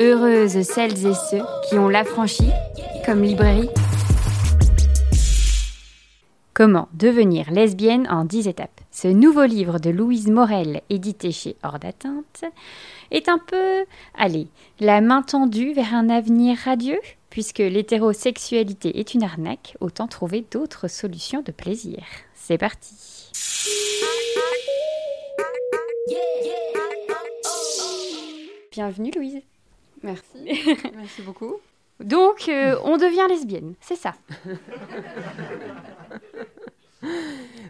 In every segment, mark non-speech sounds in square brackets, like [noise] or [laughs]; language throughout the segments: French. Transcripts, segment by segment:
Heureuses celles et ceux qui ont l'affranchi comme librairie. Comment devenir lesbienne en 10 étapes? Ce nouveau livre de Louise Morel, édité chez Hors d'atteinte, est un peu, allez, la main tendue vers un avenir radieux Puisque l'hétérosexualité est une arnaque, autant trouver d'autres solutions de plaisir. C'est parti. Bienvenue Louise. Merci. [laughs] Merci beaucoup. Donc, euh, on devient lesbienne, c'est ça.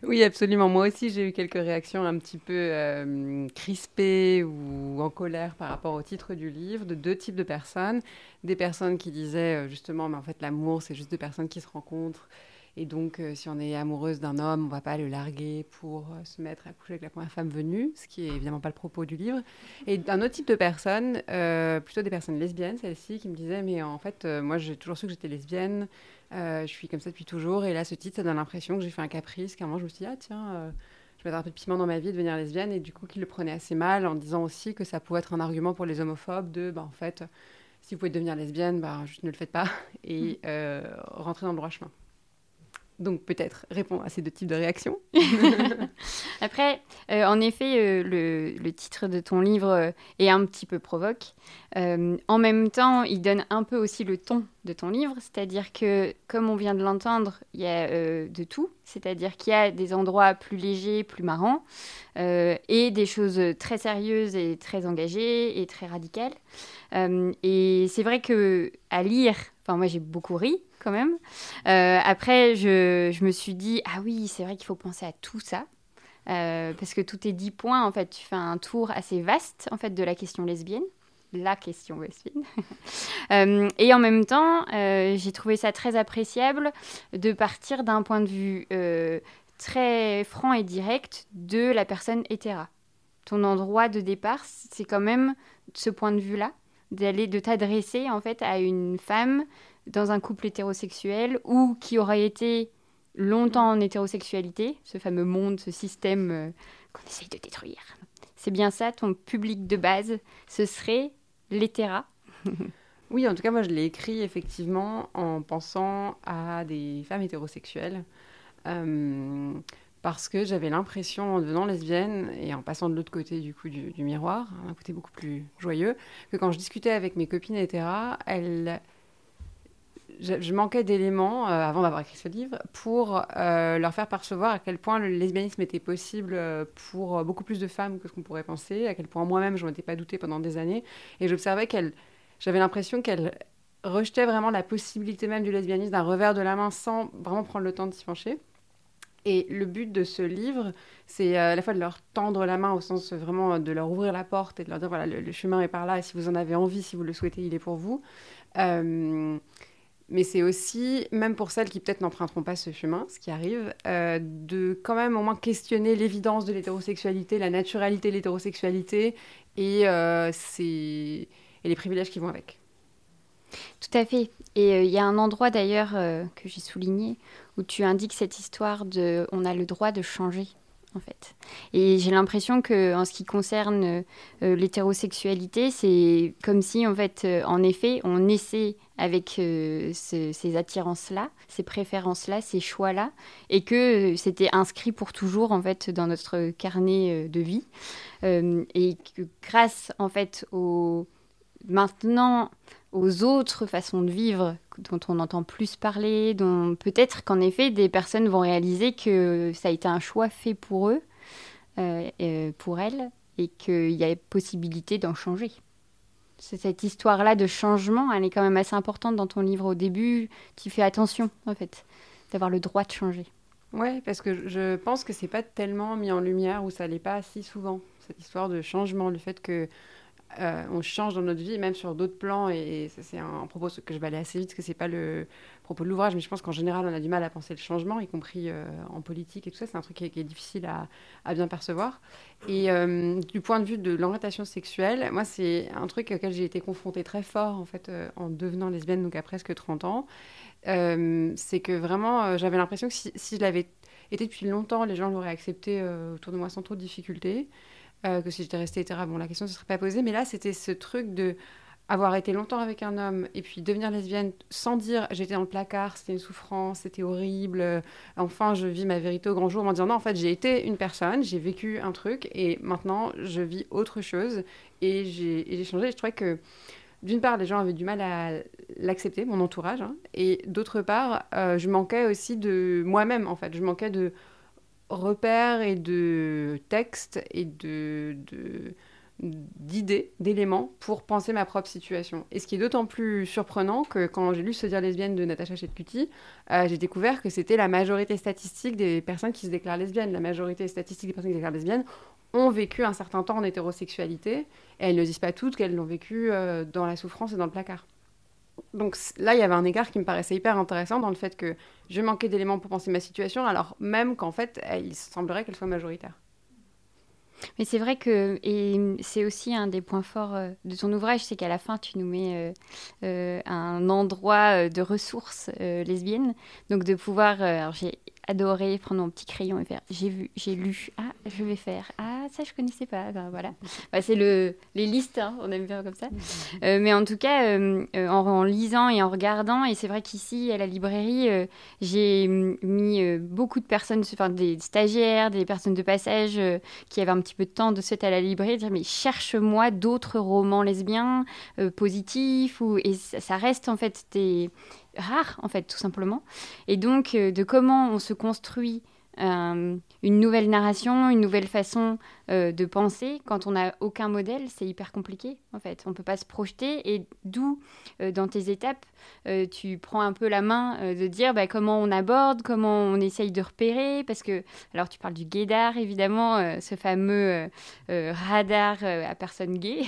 oui, absolument. Moi aussi, j'ai eu quelques réactions un petit peu euh, crispées ou en colère par rapport au titre du livre de deux types de personnes. Des personnes qui disaient euh, justement, mais en fait, l'amour, c'est juste deux personnes qui se rencontrent et donc, euh, si on est amoureuse d'un homme, on va pas le larguer pour euh, se mettre à coucher avec la première femme venue, ce qui est évidemment pas le propos du livre. Et d'un autre type de personnes, euh, plutôt des personnes lesbiennes, celles-ci, qui me disaient, mais en fait, moi, j'ai toujours su que j'étais lesbienne, je suis comme ça depuis toujours, et là, ce titre, ça donne l'impression que j'ai fait un caprice, qu'à un moment, je me suis dit, ah tiens, je vais mettre un peu de piment dans ma vie de devenir lesbienne, et du coup, qu'ils le prenaient assez mal, en disant aussi que ça pouvait être un argument pour les homophobes de, bah, en fait, si vous pouvez devenir lesbienne, bah, juste ne le faites pas, [laughs] et mmh. rentrer dans le droit chemin. Donc peut-être répondre à ces deux types de réactions. [laughs] Après, euh, en effet, euh, le, titre de ton livre euh, est un petit peu provoque. en même temps, il donne un peu aussi le ton de ton livre, c'est-à-dire que, comme on vient de l'entendre, il y a de tout, c'est-à-dire qu'il y a des endroits plus légers, plus marrants, et des choses très sérieuses et très engagées et très radicales. et c'est vrai que à lire, enfin moi j'ai beaucoup ri, quand même. Euh, après, je, me suis dit, ah oui, c'est vrai qu'il faut penser à tout ça. Euh, parce que tout est dix points, en fait, tu fais un tour assez vaste, en fait, de la question lesbienne. La question lesbienne. [laughs] euh, et en même temps, j'ai trouvé ça très appréciable de partir d'un point de vue très franc et direct de la personne hétéra. Ton endroit de départ, c'est quand même ce point de vue-là, d'aller, de t'adresser, en fait, à une femme dans un couple hétérosexuel ou qui aurait été longtemps en hétérosexualité, ce fameux monde, ce système euh, qu'on essaye de détruire. C'est bien ça, ton public de base, ce serait l'hétéra [laughs] Oui, en tout cas, moi, je l'ai écrit effectivement en pensant à des femmes hétérosexuelles. Euh, parce que j'avais l'impression, en devenant lesbienne et en passant de l'autre côté du coup du, miroir, un côté beaucoup plus joyeux, que quand je discutais avec mes copines hétéras, elles je, manquais d'éléments euh, avant d'avoir écrit ce livre pour euh, leur faire percevoir à quel point le lesbianisme était possible euh, pour beaucoup plus de femmes que ce qu'on pourrait penser, à quel point moi-même je ne m'étais pas doutée pendant des années. Et j'observais qu'elle, j'avais l'impression qu'elle rejetait vraiment la possibilité même du lesbianisme d'un revers de la main sans vraiment prendre le temps de s'y pencher. Et le but de ce livre, c'est à la fois de leur tendre la main au sens vraiment de leur ouvrir la porte et de leur dire voilà, le, chemin est par là et si vous en avez envie, si vous le souhaitez, il est pour vous mais c'est aussi, même pour celles qui peut-être n'emprunteront pas ce chemin, ce qui arrive, euh, de quand même au moins questionner l'évidence de l'hétérosexualité, la naturalité de l'hétérosexualité et, euh, les privilèges qui vont avec. Tout à fait. Et euh, il y a un endroit d'ailleurs que j'ai souligné où tu indiques cette histoire de on a le droit de changer en fait. Et j'ai l'impression que en ce qui concerne euh, l'hétérosexualité, c'est comme si en fait, euh, en effet, on essaie avec euh, ces attirances-là, ces préférences-là, ces choix-là, et que c'était inscrit pour toujours en fait dans notre carnet de vie, et que grâce en fait au maintenant aux autres façons de vivre dont on entend plus parler, dont peut-être qu'en effet des personnes vont réaliser que ça a été un choix fait pour eux, euh, euh, pour elles, et qu'il y a possibilité d'en changer. Cette histoire-là de changement, elle est quand même assez importante dans ton livre au début. Tu fais attention, en fait, d'avoir le droit de changer. Ouais, parce que je pense que c'est pas tellement mis en lumière ou ça l'est pas si souvent cette histoire de changement, le fait que euh, on change dans notre vie, même sur d'autres plans. Et, ça, c'est un, propos que je vais aller assez vite, parce que c'est pas le propos de l'ouvrage, mais je pense qu'en général, on a du mal à penser le changement, y compris euh, en politique et tout ça. C'est un truc qui est, difficile à, bien percevoir. Et euh, du point de vue de l'orientation sexuelle, moi, c'est un truc auquel j'ai été confrontée très fort, en fait, en devenant lesbienne, donc à presque 30 ans. c'est que vraiment, j'avais l'impression que si, si je l'avais été depuis longtemps, les gens l'auraient accepté autour de moi sans trop de difficultés. Que si j'étais restée hétéra, bon, la question ne se serait pas posée. Mais là, c'était ce truc de avoir été longtemps avec un homme et puis devenir lesbienne sans dire j'étais dans le placard, c'était une souffrance, c'était horrible, enfin je vis ma vérité au grand jour, en disant non, en fait j'ai été une personne, j'ai vécu un truc et maintenant je vis autre chose et j'ai changé. Je trouvais que d'une part, les gens avaient du mal à l'accepter, mon entourage, hein, et d'autre part, euh, je manquais aussi de moi-même, en fait. Je manquais de repères et de textes et de, d'idées, d'éléments pour penser ma propre situation. Et ce qui est d'autant plus surprenant que quand j'ai lu Se dire lesbienne de Natacha Chetcuti, euh, j'ai découvert que c'était la majorité statistique des personnes qui se déclarent lesbiennes. La majorité statistique des personnes qui se déclarent lesbiennes ont vécu un certain temps en hétérosexualité, et elles ne disent pas toutes qu'elles l'ont vécu euh, dans la souffrance et dans le placard. Donc là, il y avait un écart qui me paraissait hyper intéressant dans le fait que je manquais d'éléments pour penser ma situation, alors même qu'en fait, il semblerait qu'elle soit majoritaire. Mais c'est vrai que, et c'est aussi un des points forts euh, de ton ouvrage, c'est qu'à la fin, tu nous mets euh, euh, un endroit de ressources lesbiennes. Donc de pouvoir, adoré prendre mon petit crayon et faire, j'ai vu, j'ai lu, ah, je vais faire, ah, ça je connaissais pas, ben, voilà. Bah, c'est le, les listes, hein, on aime bien comme ça. [laughs] mais en tout cas, en, en, lisant et en regardant, et c'est vrai qu'ici, à la librairie, j'ai mis beaucoup de personnes, enfin des stagiaires, des personnes de passage qui avaient un petit peu de temps de se à la librairie, dire mais cherche-moi d'autres romans lesbiens euh, positifs ou et ça, reste en fait des rares en fait tout simplement. Et donc euh, de comment on se construit euh, une nouvelle narration, une nouvelle façon euh, de penser. Quand on n'a aucun modèle, c'est hyper compliqué, en fait. On ne peut pas se projeter. Et d'où, euh, dans tes étapes, tu prends un peu la main de dire bah, comment on aborde, comment on essaye de repérer. Parce que, alors, tu parles du gaydar, évidemment, ce fameux radar à personne gay,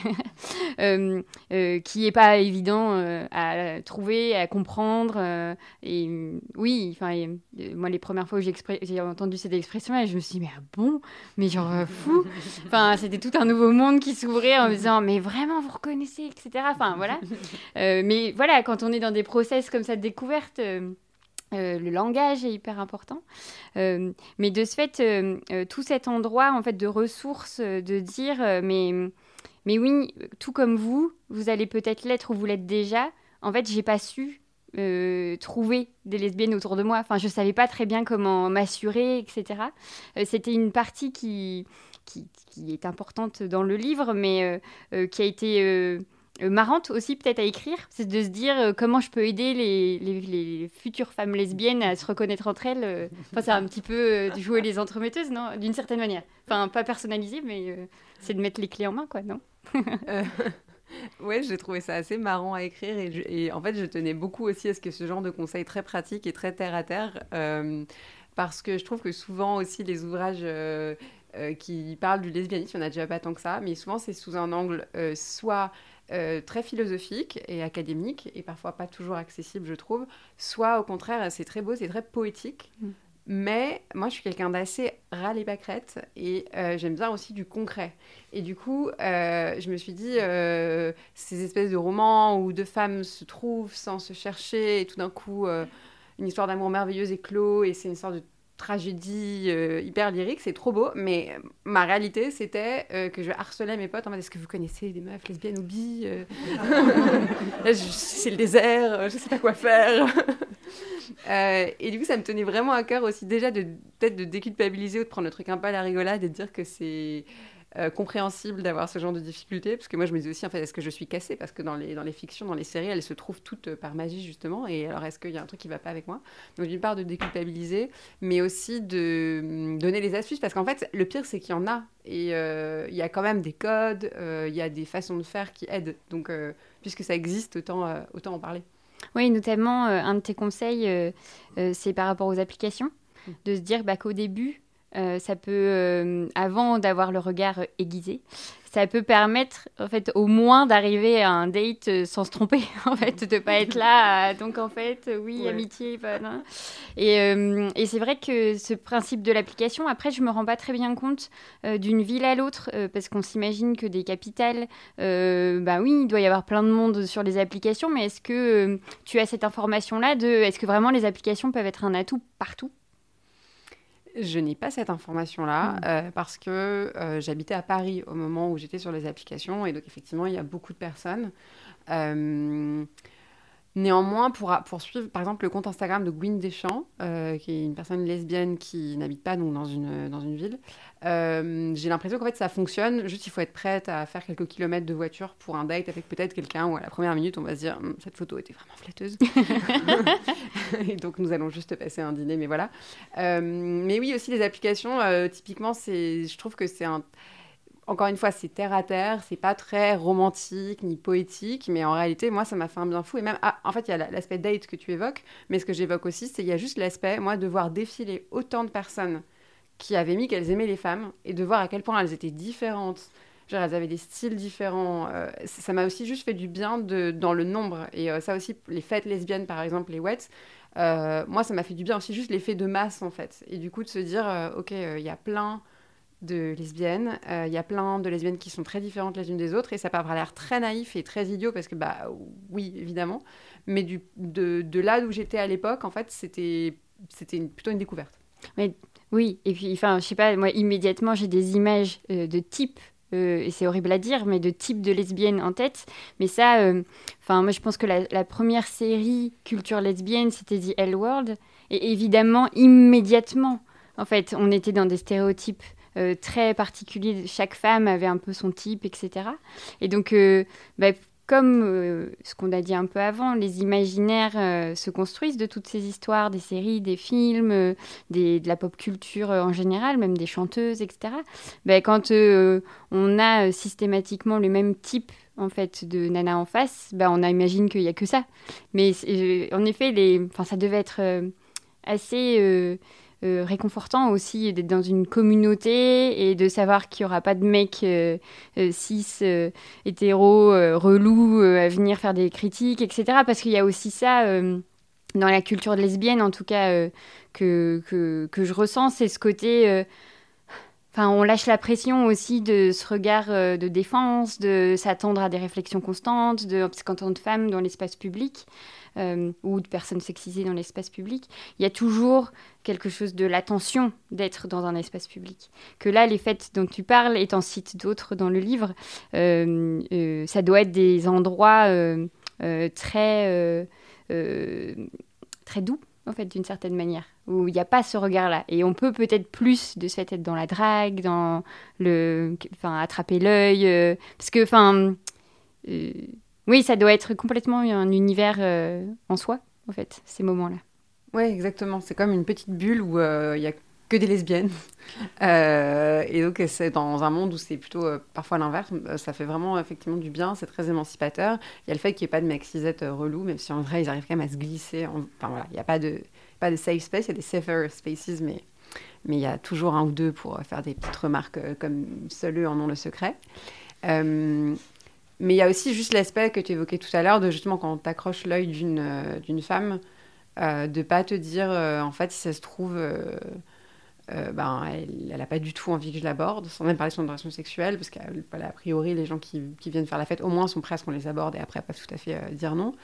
[laughs] qui n'est pas évident à trouver, à comprendre. et oui, enfin, moi, les premières fois où j'ai entendu cette expression, je me suis dit, mais ah bon, mais genre fou. Enfin, c'était tout un nouveau monde qui s'ouvrait en me disant, mais vraiment, vous reconnaissez, etc. Enfin, voilà. Euh, mais voilà, quand on est dans des process comme ça de découverte, euh, euh, le langage est hyper important. mais de ce fait, tout cet endroit en fait de ressources, de dire, mais, mais oui, tout comme vous, vous allez peut-être l'être ou vous l'êtes déjà. En fait, j'ai pas su trouver des lesbiennes autour de moi. Enfin, je savais pas très bien comment m'assurer, etc. C'était une partie qui, qui, est importante dans le livre, mais euh, euh, qui a été euh, marrante aussi peut-être à écrire, c'est de se dire comment je peux aider les, les, futures femmes lesbiennes à se reconnaître entre elles. Enfin, c'est un petit peu jouer les entremetteuses, non? D'une certaine manière. Enfin, pas personnalisé, mais c'est de mettre les clés en main, quoi, non? Ouais, j'ai trouvé ça assez marrant à écrire et, en fait, je tenais beaucoup aussi à ce que ce genre de conseils très pratiques et très terre à terre, parce que je trouve que souvent aussi les ouvrages euh, qui parle du lesbianisme, il n'y en a déjà pas tant que ça, mais souvent c'est sous un angle euh, soit euh, très philosophique et académique, et parfois pas toujours accessible, je trouve, soit au contraire c'est très beau, c'est très poétique. Mm. Mais moi, je suis quelqu'un d'assez râle et pâquerette et j'aime bien aussi du concret. Et du coup, je me suis dit, ces espèces de romans où deux femmes se trouvent sans se chercher et tout d'un coup, une histoire d'amour merveilleuse éclos et c'est une sorte de tragédie euh, hyper lyrique, c'est trop beau, mais ma réalité, c'était euh, que je harcelais mes potes en mode est-ce que vous connaissez des meufs lesbiennes ou bi euh? [laughs] [laughs] C'est le désert, je sais pas quoi faire. [laughs] et du coup, ça me tenait vraiment à cœur aussi déjà de peut-être de déculpabiliser ou de prendre le truc un peu à la rigolade et de dire que c'est euh, compréhensible d'avoir ce genre de difficultés, parce que moi je me dis aussi, en est-ce que je suis cassée? Parce que dans les, dans les fictions, dans les séries, elles se trouvent toutes euh, par magie, justement, et alors est-ce qu'il y a un truc qui va pas avec moi? Donc d'une part de déculpabiliser, mais aussi de hum, donner les astuces, parce qu'en fait, le pire, c'est qu'il y en a, et euh, il y a quand même des codes, il y a des façons de faire qui aident, donc puisque ça existe, autant, autant en parler. Oui, notamment, un de tes conseils, c'est par rapport aux applications, mmh. de se dire bah, qu'au début, euh, ça peut, euh, avant d'avoir le regard aiguisé, ça peut permettre, en fait, au moins d'arriver à un date euh, sans se tromper, [laughs] en fait, de pas être là. donc, en fait, oui, amitié, pas, Et, et c'est vrai que ce principe de l'application, après, je me rends pas très bien compte d'une ville à l'autre, parce qu'on s'imagine que des capitales, bah oui, il doit y avoir plein de monde sur les applications, mais est-ce que tu as cette information-là de, est-ce que vraiment les applications peuvent être un atout partout? Je n'ai pas cette information-là mm. parce que j'habitais à Paris au moment où j'étais sur les applications et donc effectivement il y a beaucoup de personnes. Néanmoins, pour poursuivre par exemple le compte Instagram de Gwyn Deschamps, euh, qui est une personne lesbienne qui n'habite pas donc, dans, une, dans une ville, euh, j'ai l'impression qu'en fait ça fonctionne. Juste, il faut être prête à faire quelques kilomètres de voiture pour un date avec peut-être quelqu'un où à la première minute on va se dire hum, cette photo était vraiment flatteuse. [laughs] [laughs] Et donc nous allons juste passer un dîner, mais voilà. Euh, mais oui, aussi les applications, typiquement, je trouve que c'est un encore une fois, c'est terre à terre, c'est pas très romantique ni poétique, mais en réalité, moi, ça m'a fait un bien fou. Et même, ah, en fait, il y a l'aspect date que tu évoques, mais ce que j'évoque aussi, c'est il y a juste l'aspect, moi, de voir défiler autant de personnes qui avaient mis qu'elles aimaient les femmes et de voir à quel point elles étaient différentes. Genre, elles avaient des styles différents. Euh, ça m'a aussi juste fait du bien de, dans le nombre. Et euh, ça aussi, les fêtes lesbiennes, par exemple, les wets, euh, moi, ça m'a fait du bien aussi juste l'effet de masse, en fait. Et du coup, de se dire, OK, il y a plein de lesbiennes. Euh, il y a plein de lesbiennes qui sont très différentes les unes des autres et ça peut avoir l'air très naïf et très idiot parce que, bah oui, évidemment. Mais du, de, de là où j'étais à l'époque, en fait, c'était plutôt une découverte. Mais, oui, et puis, enfin, je sais pas, moi, immédiatement, j'ai des images euh, de type. Euh, et c'est horrible à dire, mais de type de lesbienne en tête. Mais ça, enfin, moi je pense que la, la, première série culture lesbienne, c'était The L World. Et évidemment, immédiatement, en fait, on était dans des stéréotypes euh, très particulier. Chaque femme avait un peu son type, etc. Et donc, euh, bah, comme euh, ce qu'on a dit un peu avant, les imaginaires se construisent de toutes ces histoires, des séries, des films, de la pop culture en général, même des chanteuses, etc. Bah, quand on a systématiquement le même type en fait de nana en face, bah, on imagine qu'il n'y a que ça. Mais en effet, les, ça devait être assez euh, réconfortant aussi d'être dans une communauté et de savoir qu'il n'y aura pas de mecs euh, euh, cis, hétéros, relous à venir faire des critiques, etc. Parce qu'il y a aussi ça dans la culture lesbienne, en tout cas, que, que, que, je ressens, c'est ce côté... Enfin, on lâche la pression aussi de ce regard de défense, de s'attendre à des réflexions constantes, de, parce tant que femme dans l'espace public, euh, ou de personnes sexisées dans l'espace public, il y a toujours quelque chose de l'attention d'être dans un espace public. Que là, les fêtes dont tu parles, et t'en cites d'autres dans le livre, euh, euh, ça doit être des endroits très, très doux, en fait, d'une certaine manière, où il n'y a pas ce regard-là. Et on peut peut-être plus de ce fait être dans la drague, dans le, enfin, attraper l'œil, parce que, enfin, oui, ça doit être complètement un univers euh, en soi, en fait, ces moments-là. Oui, exactement. C'est comme une petite bulle où euh, il y a que des lesbiennes. [laughs] Euh, et donc, c'est dans un monde où c'est plutôt parfois l'inverse. Ça fait vraiment effectivement du bien, c'est très émancipateur. Il y a le fait qu'il n'y ait pas de mecs cisette relous, même si en vrai, ils arrivent quand même à se glisser. Enfin voilà, il n'y a pas de, pas de safe space, il y a des safer spaces, mais mais il y a toujours un ou deux pour faire des petites remarques comme seuls eux en ont le secret. Mais il y a aussi juste l'aspect que tu évoquais tout à l'heure de justement quand tu accroches l'œil d'une euh, d'une femme, euh, de pas te dire euh, en fait si ça se trouve ben elle n'a pas du tout envie que je l'aborde, sans même parler de son orientation sexuelle, parce qu'a priori les gens qui, viennent faire la fête au moins sont prêts à ce qu'on les aborde et après peuvent tout à fait dire non.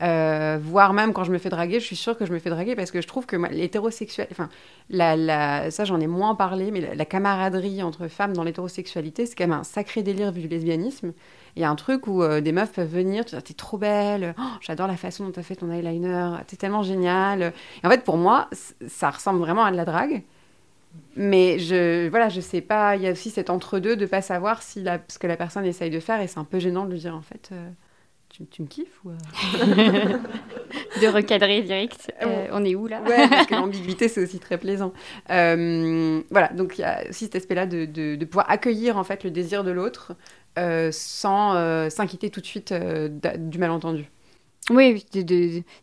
voire même quand je me fais draguer, je suis sûre que je me fais draguer parce que je trouve que l'hétérosexuel, enfin, ça j'en ai moins parlé, mais la, camaraderie entre femmes dans l'hétérosexualité, c'est quand même un sacré délire vu du lesbianisme. Il y a un truc où euh, des meufs peuvent venir, tu dis, t'es trop belle, oh, j'adore la façon dont tu as fait ton eyeliner, t'es tellement géniale. Et en fait, pour moi, ça ressemble vraiment à de la drague. Mais je, voilà, je sais pas, il y a aussi cet entre-deux de pas savoir si la, ce que la personne essaye de faire, et c'est un peu gênant de lui dire, en fait, euh, tu, me kiffes ou... Euh? [laughs] de recadrer direct. on est où là? Ouais, parce que l'ambiguïté, c'est aussi très plaisant. voilà, donc il y a aussi cet aspect-là de, de, de, pouvoir accueillir en fait le désir de l'autre euh, sans euh, s'inquiéter tout de suite euh, du malentendu. Oui,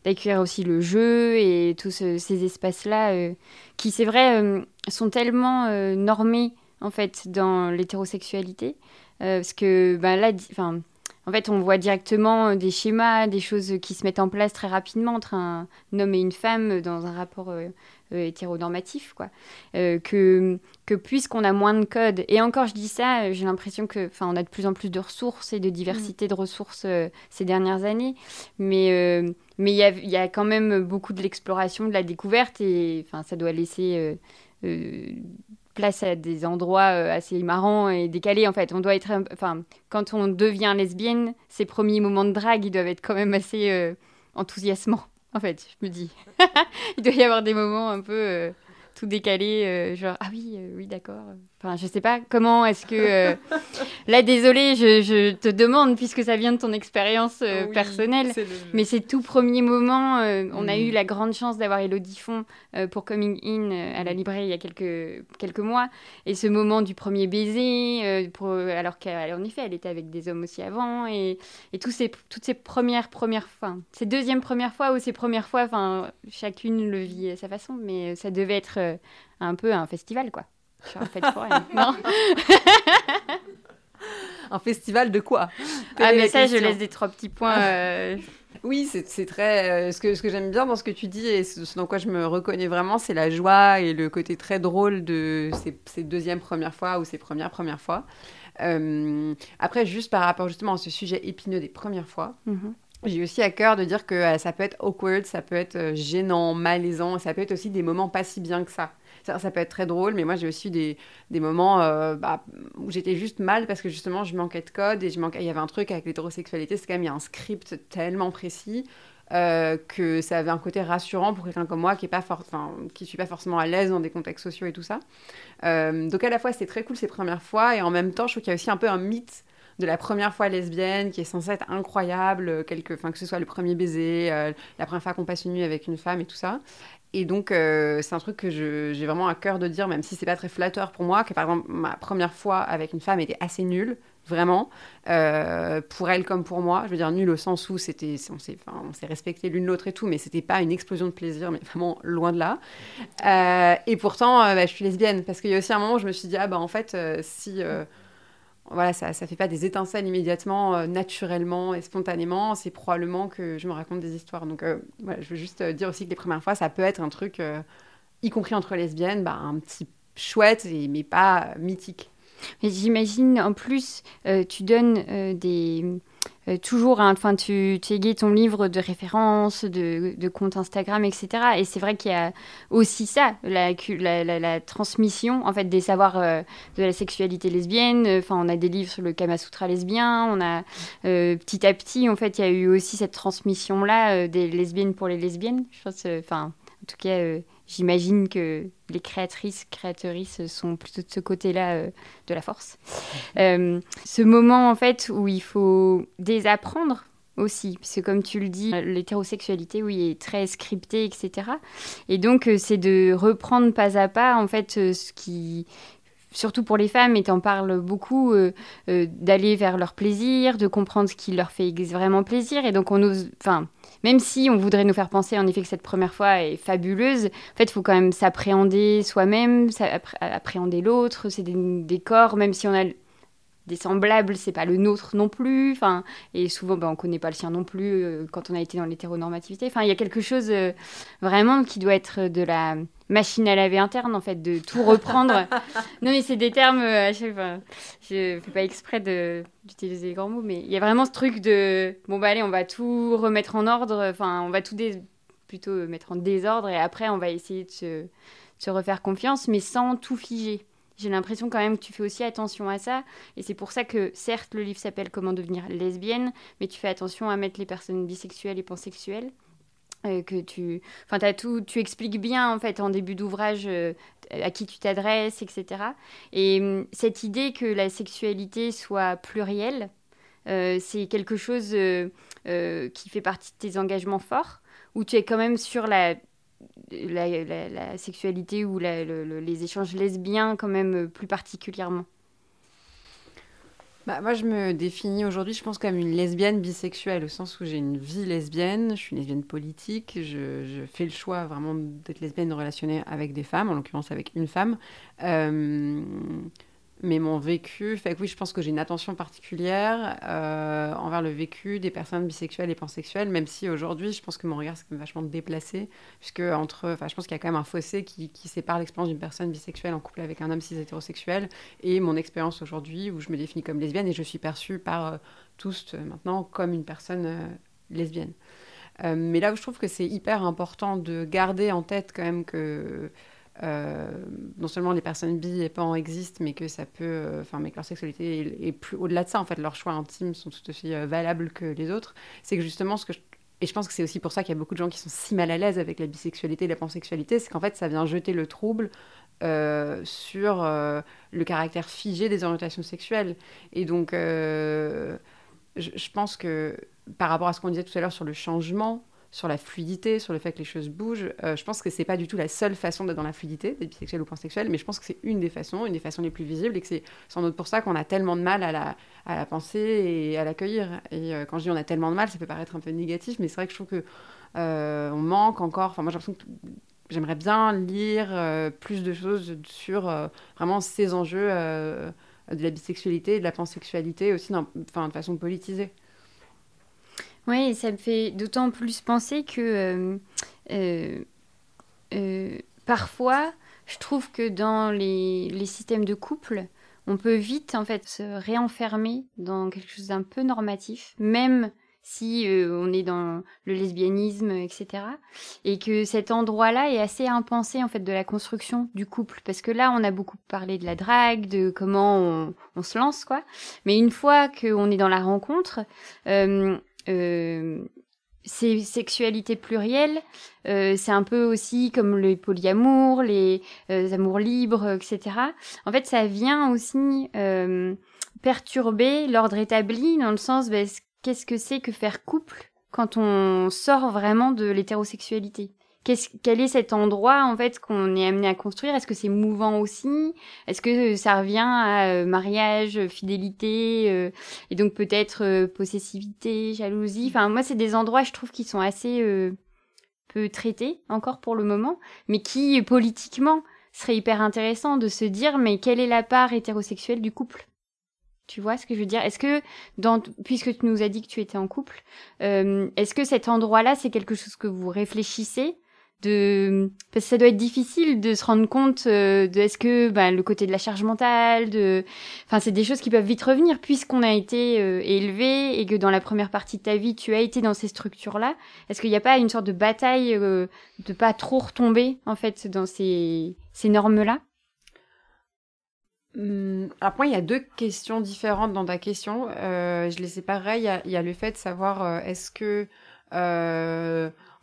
d'accueillir aussi le jeu et tous ces espaces-là qui, c'est vrai, sont tellement normés en fait dans l'hétérosexualité parce que ben là. En fait, on voit directement des schémas, des choses qui se mettent en place très rapidement entre un homme et une femme dans un rapport euh, hétéronormatif, quoi. Euh, que, que puisqu'on a moins de codes, et encore je dis ça, euh, j'ai l'impression que, enfin, on a de plus en plus de ressources et de diversité de ressources ces dernières années, mais mais il y a, y a, quand même beaucoup de l'exploration, de la découverte, et enfin, ça doit laisser place à des endroits assez marrants et décalés en fait. On doit être, enfin, quand on devient lesbienne, ces premiers moments de drague, ils doivent être quand même assez enthousiasmants. En fait, je me dis, [laughs] il doit y avoir des moments un peu tout décalés, genre ah oui, oui d'accord, Enfin, je sais pas comment est-ce que. Euh, là, désolé, je, te demande, puisque ça vient de ton expérience euh, personnelle, mais ces tout premiers moments, euh, on a eu mm. la grande chance d'avoir Elodie Font pour Coming In à la librairie il y a quelques, quelques mois. Et ce moment du premier baiser, pour, alors qu'en effet, elle était avec des hommes aussi avant, et, et tous ces, toutes ces premières, premières fois, ces deuxièmes premières fois ou ces premières fois, enfin, chacune le vit à sa façon, mais ça devait être un peu un festival, quoi. Non Un festival de quoi? Ah, mais ça, je laisse des trois petits points. Euh. Oui, c'est très. Euh, ce que, ce que j'aime bien dans ce que tu dis et ce, dans quoi je me reconnais vraiment, c'est la joie et le côté très drôle de ces, ces deuxièmes premières fois ou ces premières premières fois. Euh, après, juste par rapport justement à ce sujet épineux des premières fois, mhm. J'ai aussi à cœur de dire que ça peut être awkward, ça peut être gênant, malaisant, ça peut être aussi des moments pas si bien que ça. Ça, peut être très drôle, mais moi j'ai aussi des, des moments euh, bah, où j'étais juste mal parce que justement je manquais de code et il y avait un truc avec l'hétérosexualité, c'est quand même il y a un script tellement précis. Euh, que ça avait un côté rassurant pour quelqu'un comme moi qui est pas qui suis pas forcément à l'aise dans des contextes sociaux et tout ça. Euh, donc à la fois c'était très cool ces premières fois et en même temps je trouve qu'il y a aussi un peu un mythe de la première fois lesbienne qui est censée être incroyable, quelque, que ce soit le premier baiser, la première fois qu'on passe une nuit avec une femme et tout ça. Et donc, euh, c'est un truc que j'ai vraiment à cœur de dire, même si c'est pas très flatteur pour moi, que par exemple, ma première fois avec une femme était assez nulle, vraiment, euh, pour elle comme pour moi. Je veux dire, nulle au sens où c'était, on s'est respecté l'une l'autre et tout, mais c'était pas une explosion de plaisir, mais vraiment loin de là. Euh, et pourtant, bah, je suis lesbienne, parce qu'il y a aussi un moment où je me suis dit, ah bah en fait, si voilà, ça ne fait pas des étincelles immédiatement, euh, naturellement et spontanément. C'est probablement que je me raconte des histoires. Donc, euh, voilà, je veux juste euh, dire aussi que les premières fois, ça peut être un truc, y compris entre lesbiennes, bah, un petit chouette, mais pas mythique. J'imagine, en plus, tu donnes des euh, toujours, hein, enfin, tu, tu ton livre de référence, de, de Instagram, etc. Et c'est vrai qu'il y a aussi ça, la, transmission, en fait, des savoirs euh, de la sexualité lesbienne. Enfin, on a des livres sur le Kama Sutra lesbien. On a euh, petit à petit, en fait, il y a eu aussi cette transmission-là des lesbiennes pour les lesbiennes. Je pense, enfin, en tout cas, j'imagine que les créatrices, créatrices sont plutôt de ce côté-là euh, de la force. Euh, ce moment, en fait, où il faut désapprendre aussi, parce que comme tu le dis, l'hétérosexualité, oui, est très scriptée, etc. Et donc, euh, c'est de reprendre pas à pas, en fait, ce qui surtout pour les femmes, et t'en parles beaucoup, d'aller vers leur plaisir, de comprendre ce qui leur fait vraiment plaisir. Et donc, on ose, enfin, même si on voudrait nous faire penser en effet que cette première fois est fabuleuse, en fait, il faut quand même s'appréhender soi-même, appréhender l'autre, c'est des, corps, même si on a des semblables, c'est pas le nôtre non plus. Enfin, et souvent, ben, on connaît pas le sien non plus euh, quand on a été dans l'hétéronormativité. Enfin, il y a quelque chose euh, vraiment qui doit être de la machine à laver interne, en fait, de tout reprendre. [laughs] non, mais c'est des termes, euh, à chaque fois, je fais pas exprès d'utiliser les grands mots, mais il y a vraiment ce truc de, bon, bah allez, on va tout remettre en ordre, enfin, on va tout plutôt mettre en désordre, et après, on va essayer de se, se refaire confiance, mais sans tout figer. J'ai l'impression quand même que tu fais aussi attention à ça. Et c'est pour ça que, certes, le livre s'appelle Comment devenir lesbienne, mais tu fais attention à mettre les personnes bisexuelles et pansexuelles. Euh, que tu enfin as tout tu expliques bien en fait en début d'ouvrage euh, à qui tu t'adresses etc et hum, cette idée que la sexualité soit plurielle euh, c'est quelque chose qui fait partie de tes engagements forts où tu es quand même sur la la, sexualité ou les échanges lesbiens quand même plus particulièrement bah, moi, je me définis aujourd'hui, je pense, comme une lesbienne bisexuelle, au sens où j'ai une vie lesbienne, je suis lesbienne politique, je, je fais le choix vraiment d'être lesbienne, de relationner avec des femmes, en l'occurrence avec une femme. Euh, mais mon vécu fait que oui, je pense que j'ai une attention particulière euh, envers le vécu des personnes bisexuelles et pansexuelles, même si aujourd'hui, je pense que mon regard c'est vachement déplacé, puisque entre, enfin, je pense qu'il y a quand même un fossé qui, qui sépare l'expérience d'une personne bisexuelle en couple avec un homme cis hétérosexuel et mon expérience aujourd'hui où je me définis comme lesbienne et je suis perçue par euh, tous euh, maintenant comme une personne lesbienne. mais là où je trouve que c'est hyper important de garder en tête quand même que non seulement les personnes bi et pan existent, mais que ça peut, enfin, mais leur sexualité est, plus au-delà de ça. En fait, leurs choix intimes sont tout aussi valables que les autres. C'est que justement, ce que je et je pense que c'est aussi pour ça qu'il y a beaucoup de gens qui sont si mal à l'aise avec la bisexualité et la pansexualité, c'est qu'en fait, ça vient jeter le trouble euh, sur euh, le caractère figé des orientations sexuelles. Et donc, euh, je, pense que par rapport à ce qu'on disait tout à l'heure sur le changement, sur la fluidité, sur le fait que les choses bougent. Euh, je pense que c'est pas du tout la seule façon d'être dans la fluidité, d'être bisexuel ou pansexuel, mais je pense que c'est une des façons, une des façons les plus visibles, et que c'est sans doute pour ça qu'on a tellement de mal à la, penser et à l'accueillir. Et euh, quand je dis on a tellement de mal, ça peut paraître un peu négatif, mais c'est vrai que je trouve que euh, on manque encore. Enfin, moi j'ai l'impression que j'aimerais bien lire plus de choses sur vraiment ces enjeux de la bisexualité et de la pansexualité aussi, enfin, de façon politisée. Oui, ça me fait d'autant plus penser que euh, euh, euh, parfois, je trouve que dans les, les, systèmes de couple, on peut vite en fait se réenfermer dans quelque chose d'un peu normatif, même si on est dans le lesbianisme, etc. Et que cet endroit-là est assez impensé en fait de la construction du couple, parce que là on a beaucoup parlé de la drague, de comment on, on se lance quoi. Mais une fois qu'on est dans la rencontre, euh, ces sexualités plurielles, euh, c'est un peu aussi comme le polyamour, les euh, amours libres, etc. En fait, ça vient aussi perturber l'ordre établi dans le sens, ben, qu'est-ce que c'est que faire couple quand on sort vraiment de l'hétérosexualité? Quel est cet endroit en fait qu'on est amené à construire? Est-ce que c'est mouvant aussi? Est-ce que ça revient à euh, mariage, fidélité euh, et donc peut-être euh, possessivité, jalousie? Enfin, moi, c'est des endroits, je trouve, qui sont assez peu traités encore pour le moment, mais qui politiquement serait hyper intéressant de se dire mais quelle est la part hétérosexuelle du couple? Tu vois ce que je veux dire? Est-ce que, dans, puisque tu nous as dit que tu étais en couple, est-ce que cet endroit-là, c'est quelque chose que vous réfléchissez parce que ça doit être difficile de se rendre compte euh, de est-ce que bah, le côté de la charge mentale enfin c'est des choses qui peuvent vite revenir puisqu'on a été euh, élevé et que dans la première partie de ta vie tu as été dans ces structures là est-ce qu'il n'y a pas une sorte de bataille euh, de pas trop retomber en fait dans ces normes là hum, moi, il y a deux questions différentes dans ta question. je les séparerai. Il y a le fait de savoir est-ce que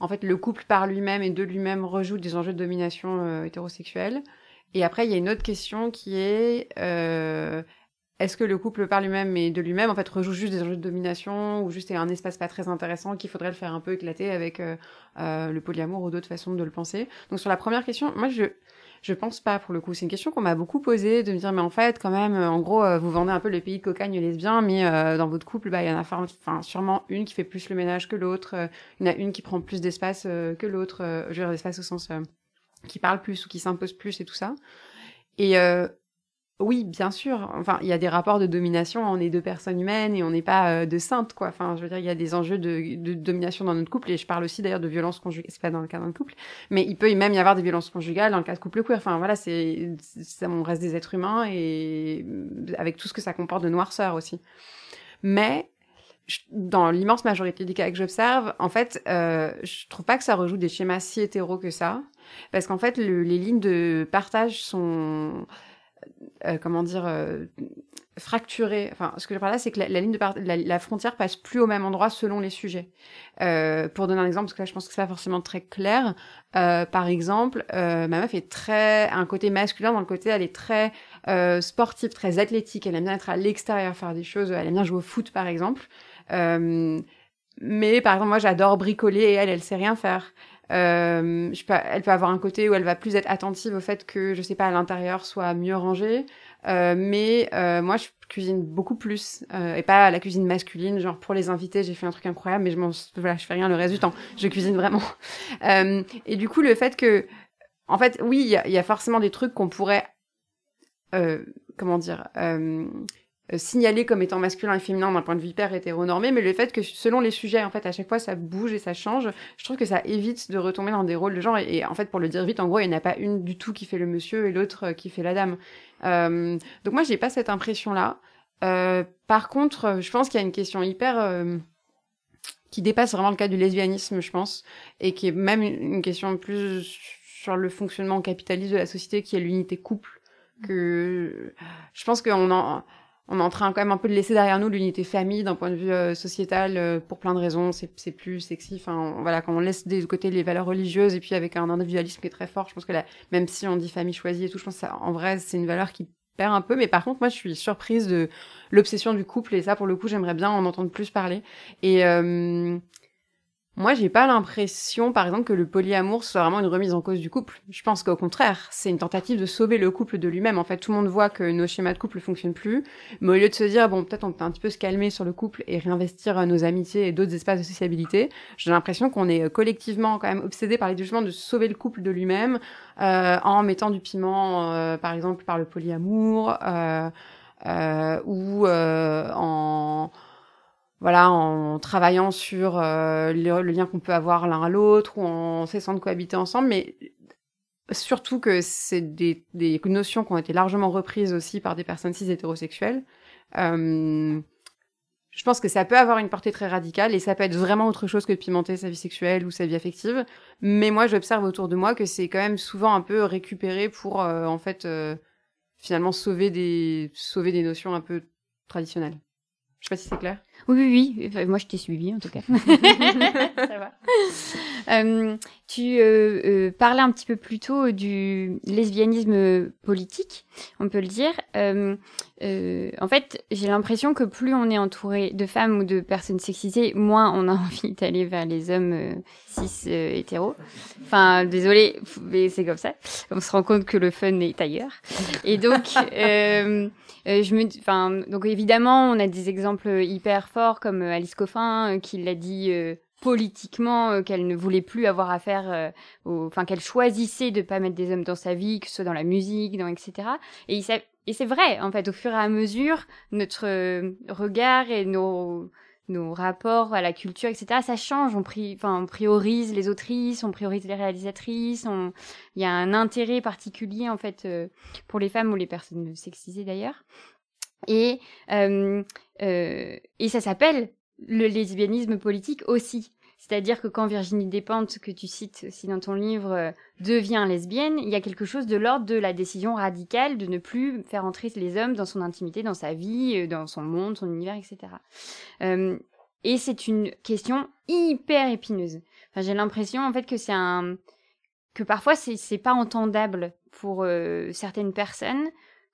en fait, le couple par lui-même et de lui-même rejoue des enjeux de domination euh, hétérosexuelle. Et après, il y a une autre question qui est euh, est-ce que le couple par lui-même et de lui-même en fait rejoue juste des enjeux de domination ou juste un espace pas très intéressant qu'il faudrait le faire un peu éclater avec euh, le polyamour ou d'autres façons de le penser? Donc sur la première question, moi je je pense pas pour le coup. C'est une question qu'on m'a beaucoup posée de me dire mais en fait quand même en gros euh, vous vendez un peu le pays de cocagne lesbien mais euh, dans votre couple bah il y en a sûrement une qui fait plus le ménage que l'autre, euh, il y en a une qui prend plus d'espace que l'autre, je veux dire d'espace au sens qui parle plus ou qui s'impose plus et tout ça. Et oui, bien sûr. Enfin, il y a des rapports de domination. On est deux personnes humaines et on n'est pas euh, de saintes, quoi. Enfin, je veux dire, il y a des enjeux de, domination dans notre couple. Et je parle aussi d'ailleurs de violence conjugale. C'est pas dans le cas d'un couple, mais il peut même y avoir des violences conjugales dans le cas de couple queer. Enfin, voilà, c'est, on reste des êtres humains et avec tout ce que ça comporte de noirceur aussi. Mais dans l'immense majorité des cas que j'observe, en fait, euh, je trouve pas que ça rejoue des schémas si hétéros que ça, parce qu'en fait, les lignes de partage sont euh, comment dire, euh, fracturé. Enfin, ce que je parle là, c'est que la, ligne de la, frontière passe plus au même endroit selon les sujets. Euh, pour donner un exemple, parce que là, je pense que c'est pas forcément très clair. par exemple, ma meuf est très un côté masculin dans le côté, elle est très sportive, très athlétique. Elle aime bien être à l'extérieur, faire des choses. Elle aime bien jouer au foot, par exemple. mais par exemple, moi, j'adore bricoler et elle, elle sait rien faire. Euh, je elle peut avoir un côté où elle va plus être attentive au fait que, je sais pas, à l'intérieur soit mieux rangé. Euh, mais euh, moi, je cuisine beaucoup plus euh, et pas la cuisine masculine. Genre pour les invités, j'ai fait un truc incroyable, mais je m'en, voilà, je fais rien le reste du temps. Je cuisine vraiment. [laughs] Euh, et du coup, le fait que, en fait, oui, il y, y a, forcément des trucs qu'on pourrait, comment dire euh, signalé comme étant masculin et féminin d'un point de vue hyper hétéronormé, mais le fait que selon les sujets, en fait, à chaque fois, ça bouge et ça change, je trouve que ça évite de retomber dans des rôles de genre. Et, en fait, pour le dire vite, en gros, il n'y en a pas une du tout qui fait le monsieur et l'autre euh, qui fait la dame. Euh, donc moi, j'ai pas cette impression-là. Par contre, je pense qu'il y a une question hyper qui dépasse vraiment le cas du lesbianisme, je pense, et qui est même une question plus sur le fonctionnement capitaliste de la société qui est l'unité couple que je pense qu'on en on est en train quand même un peu de laisser derrière nous l'unité famille d'un point de vue euh, sociétal euh, pour plein de raisons. C'est plus sexy. Enfin, voilà, quand on laisse de côté les valeurs religieuses et puis avec un individualisme qui est très fort, je pense que là, même si on dit famille choisie et tout, je pense que ça, en vrai, c'est une valeur qui perd un peu. Mais par contre, moi, je suis surprise de l'obsession du couple et ça, pour le coup, j'aimerais bien en entendre plus parler. Et euh, moi, j'ai pas l'impression, par exemple, que le polyamour soit vraiment une remise en cause du couple. Je pense qu'au contraire, c'est une tentative de sauver le couple de lui-même. En fait, tout le monde voit que nos schémas de couple fonctionnent plus. Mais au lieu de se dire, bon, peut-être on peut un petit peu se calmer sur le couple et réinvestir euh, nos amitiés et d'autres espaces de sociabilité, j'ai l'impression qu'on est euh, collectivement quand même obsédé par les de sauver le couple de lui-même euh, en mettant du piment, par exemple, par le polyamour ou en voilà, en travaillant sur euh, le, lien qu'on peut avoir l'un à l'autre ou en cessant de cohabiter ensemble, mais surtout que c'est des, des, notions qui ont été largement reprises aussi par des personnes cis hétérosexuelles. Euh, je pense que ça peut avoir une portée très radicale et ça peut être vraiment autre chose que de pimenter sa vie sexuelle ou sa vie affective. Mais moi, j'observe autour de moi que c'est quand même souvent un peu récupéré pour, euh, en fait, finalement sauver des, sauver des notions un peu traditionnelles. Je sais pas si c'est clair. Oui, oui, oui. moi, je t'ai suivi, en tout cas. [laughs] Ça va. Euh, tu euh, euh, parlais un petit peu plus tôt du lesbianisme politique, on peut le dire. en fait, j'ai l'impression que plus on est entouré de femmes ou de personnes sexisées, moins on a [laughs] envie d'aller vers les hommes cis hétéros. Enfin, désolé, mais c'est comme ça. On se rend compte que le fun est ailleurs. Et donc, [laughs] je me, enfin, donc évidemment, on a des exemples hyper forts comme euh, Alice Coffin euh, qui l'a dit euh, politiquement qu'elle ne voulait plus avoir affaire, enfin qu'elle choisissait de pas mettre des hommes dans sa vie, que ce soit dans la musique, dans etc. Et, et c'est vrai, en fait, au fur et à mesure, notre regard et nos, nos rapports à la culture, etc., ça change. On priorise les autrices, on priorise les réalisatrices. Il y a un intérêt particulier, en fait, pour les femmes ou les personnes sexisées d'ailleurs. Et, et ça s'appelle le lesbianisme politique aussi. C'est-à-dire que quand Virginie Despentes, que tu cites aussi dans ton livre, devient lesbienne, il y a quelque chose de l'ordre de la décision radicale de ne plus faire entrer les hommes dans son intimité, dans sa vie, dans son monde, son univers, etc. Et c'est une question hyper épineuse. Enfin, j'ai l'impression en fait que c'est un que parfois c'est pas entendable pour certaines personnes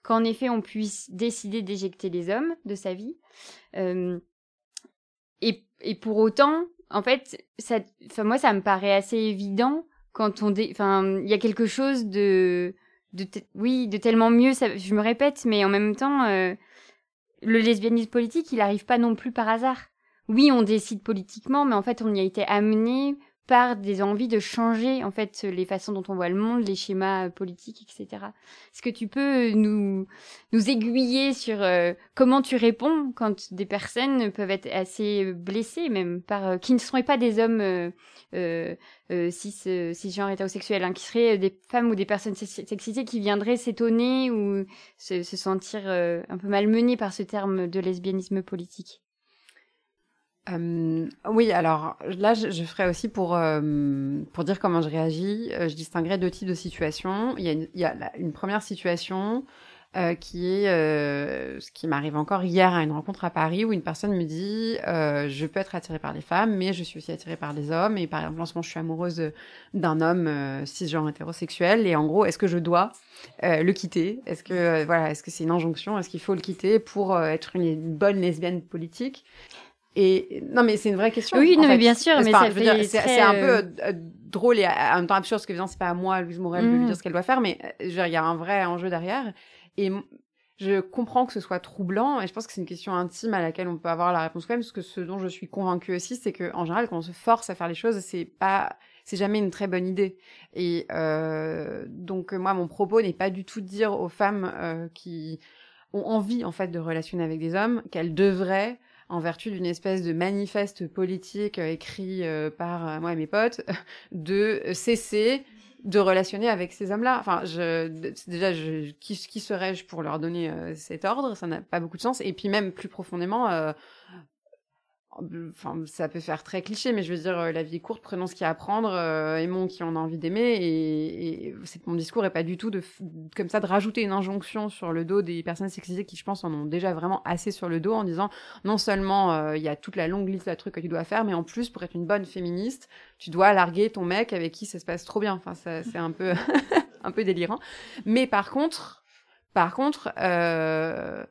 qu'en effet on puisse décider d'éjecter les hommes de sa vie. Euh, et, et, pour autant, en fait, ça, moi ça me paraît assez évident quand on, enfin, il y a quelque chose de, de oui, de tellement mieux. Ça, je me répète, mais en même temps, euh, le lesbianisme politique, il n'arrive pas non plus par hasard. Oui, on décide politiquement, mais en fait, on y a été amené par des envies de changer en fait les façons dont on voit le monde, les schémas politiques, etc. Est-ce que tu peux nous nous aiguiller sur euh, comment tu réponds quand des personnes peuvent être assez blessées même par euh, qui ne seraient pas des hommes euh, euh cis cisgenres hétérosexuels, hein, qui seraient des femmes ou des personnes sexisées qui viendraient s'étonner ou se, se sentir un peu malmenées par ce terme de lesbianisme politique? Euh, oui, alors là, je, je ferai aussi pour, euh, pour dire comment je réagis. Euh, je distinguerai deux types de situations. Il y a une, il y a une première situation euh, qui est ce qui m'arrive encore hier à une rencontre à Paris où une personne me dit Je peux être attirée par les femmes, mais je suis aussi attirée par les hommes. Et par exemple, en ce moment, je suis amoureuse d'un homme cisgenre hétérosexuel. Et en gros, est-ce que je dois le quitter? Est-ce que voilà, est-ce que c'est une injonction? Est-ce qu'il faut le quitter pour être une bonne lesbienne politique? Et non, mais c'est une vraie question. Oui, non, mais bien sûr, mais c'est un peu euh, euh, drôle et en même temps absurde parce que c'est pas à moi, Louise Morel, de lui mm. dire ce qu'elle doit faire, mais euh, il y a un vrai enjeu derrière. Et je comprends que ce soit troublant et je pense que c'est une question intime à laquelle on peut avoir la réponse quand même parce que ce dont je suis convaincue aussi c'est que en général quand on se force à faire les choses c'est pas c'est jamais une très bonne idée et euh, donc moi mon propos n'est pas du tout de dire aux femmes euh, qui ont envie en fait de relationner avec des hommes qu'elles devraient en vertu d'une espèce de manifeste politique euh, écrit euh, par euh, moi et mes potes, [laughs] de cesser de relationner avec ces hommes-là. Enfin, je, déjà, je, qui, qui serais-je pour leur donner cet ordre? Ça n'a pas beaucoup de sens. Et puis même plus profondément, Ça peut faire très cliché, mais je veux dire, la vie est courte, prenons ce qu'il y a à prendre, aimons qui on a envie d'aimer. Et, mon discours est pas du tout de, comme ça de rajouter une injonction sur le dos des personnes sexisées qui, je pense, en ont déjà vraiment assez sur le dos en disant non seulement il y a toute la longue liste de trucs que tu dois faire, mais en plus, pour être une bonne féministe, tu dois larguer ton mec avec qui ça se passe trop bien. Enfin, c'est un peu, [laughs] un peu délirant. Mais par contre, par contre, euh,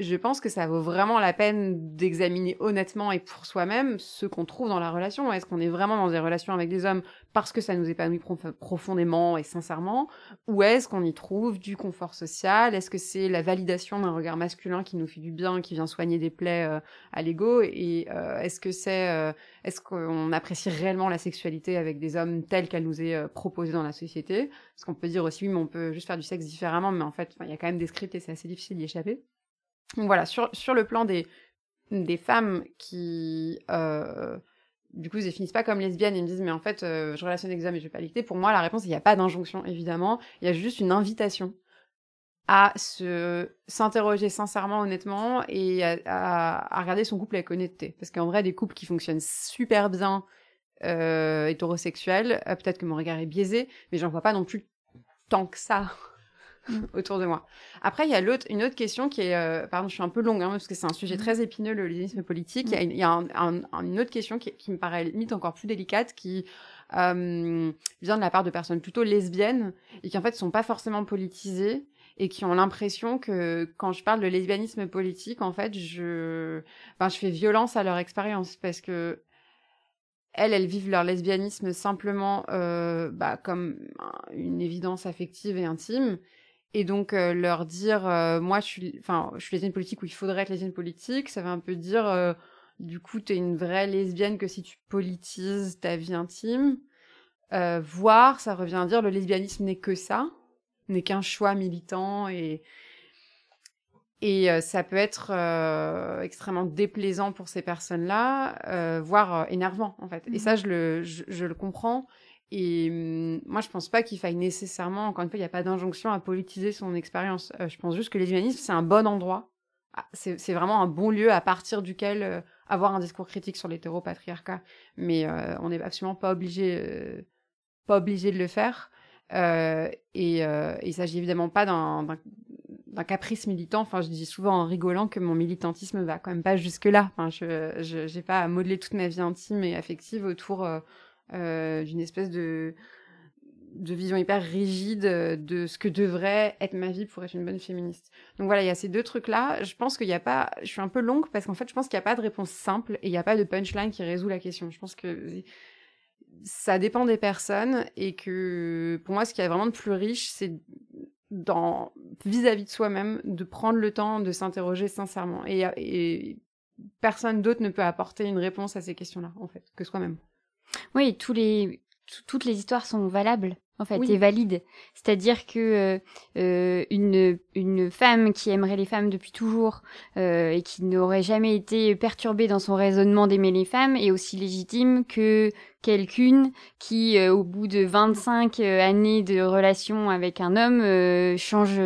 je pense que ça vaut vraiment la peine d'examiner honnêtement et pour soi-même ce qu'on trouve dans la relation. Est-ce qu'on est vraiment dans des relations avec des hommes parce que ça nous épanouit profondément et sincèrement? Ou est-ce qu'on y trouve du confort social? Est-ce que c'est la validation d'un regard masculin qui nous fait du bien, qui vient soigner des plaies euh, à l'ego? Et euh, est-ce que c'est, euh, est-ce qu'on apprécie réellement la sexualité avec des hommes tels qu'elle nous est proposée dans la société? Parce qu'on peut dire aussi, oui, mais on peut juste faire du sexe différemment, mais en fait, il y a quand même des scripts et c'est assez difficile d'y échapper. Donc voilà, sur, sur le plan des, des femmes qui, euh, du coup, ne finissent pas comme lesbiennes et me disent, mais en fait, euh, je relationne avec des hommes et je vais pas l'écouter. Pour moi, la réponse, il n'y a pas d'injonction, évidemment. Il y a juste une invitation à se s'interroger sincèrement, honnêtement, et à, regarder son couple avec honnêteté. Parce qu'en vrai, des couples qui fonctionnent super bien euh, hétérosexuels, peut-être que mon regard est biaisé, mais j'en vois pas non plus tant que ça [laughs] autour de moi. Après, il y a l'autre, une autre question qui est, euh, pardon, je suis un peu longue, hein, parce que c'est un sujet mm. très épineux, le lesbianisme politique. Il y a, une, autre question qui, me paraît limite encore plus délicate, qui euh, vient de la part de personnes plutôt lesbiennes et qui en fait sont pas forcément politisées et qui ont l'impression que quand je parle de lesbianisme politique, en fait, je, ben, je fais violence à leur expérience parce que elles, elles vivent leur lesbianisme simplement euh, bah, comme une évidence affective et intime. Et donc euh, leur dire, euh, moi je suis, enfin, je suis lesbienne politique ou il faudrait être lesbienne politique, ça veut un peu dire, euh, du coup, tu es une vraie lesbienne que si tu politises ta vie intime. voire, ça revient à dire, le lesbianisme n'est que ça, n'est qu'un choix militant et et ça peut être extrêmement déplaisant pour ces personnes-là, voire énervant en fait. Et ça, mmh je le, je le comprends. Et hum, moi, je pense pas qu'il faille nécessairement, encore une fois, il n'y a pas d'injonction à politiser son expérience. Euh, je pense juste que les humanismes, c'est un bon endroit. Ah, c'est vraiment un bon lieu à partir duquel euh, avoir un discours critique sur l'hétéropatriarcat. Mais euh, on n'est absolument pas obligé, pas obligé de le faire. et il s'agit évidemment pas d'un caprice militant. Enfin, je dis souvent en rigolant que mon militantisme va quand même pas jusque-là. Je n'ai pas à modeler toute ma vie intime et affective autour d'une espèce de, de vision hyper rigide de ce que devrait être ma vie pour être une bonne féministe. Donc voilà, il y a ces deux trucs-là. Je pense qu'il n'y a pas... Je suis un peu longue parce qu'en fait, je pense qu'il n'y a pas de réponse simple et il n'y a pas de punchline qui résout la question. Je pense que ça dépend des personnes et que pour moi, ce qui est vraiment de plus riche, c'est vis-à-vis de soi-même de prendre le temps de s'interroger sincèrement. Et, et personne d'autre ne peut apporter une réponse à ces questions-là, en fait, que soi-même. Oui, tous les, toutes les histoires sont valables en fait, et valides. C'est-à-dire que euh, euh, une, une femme qui aimerait les femmes depuis toujours euh, et qui n'aurait jamais été perturbée dans son raisonnement d'aimer les femmes est aussi légitime que quelqu'une qui, au bout de 25 années de relation avec un homme, change,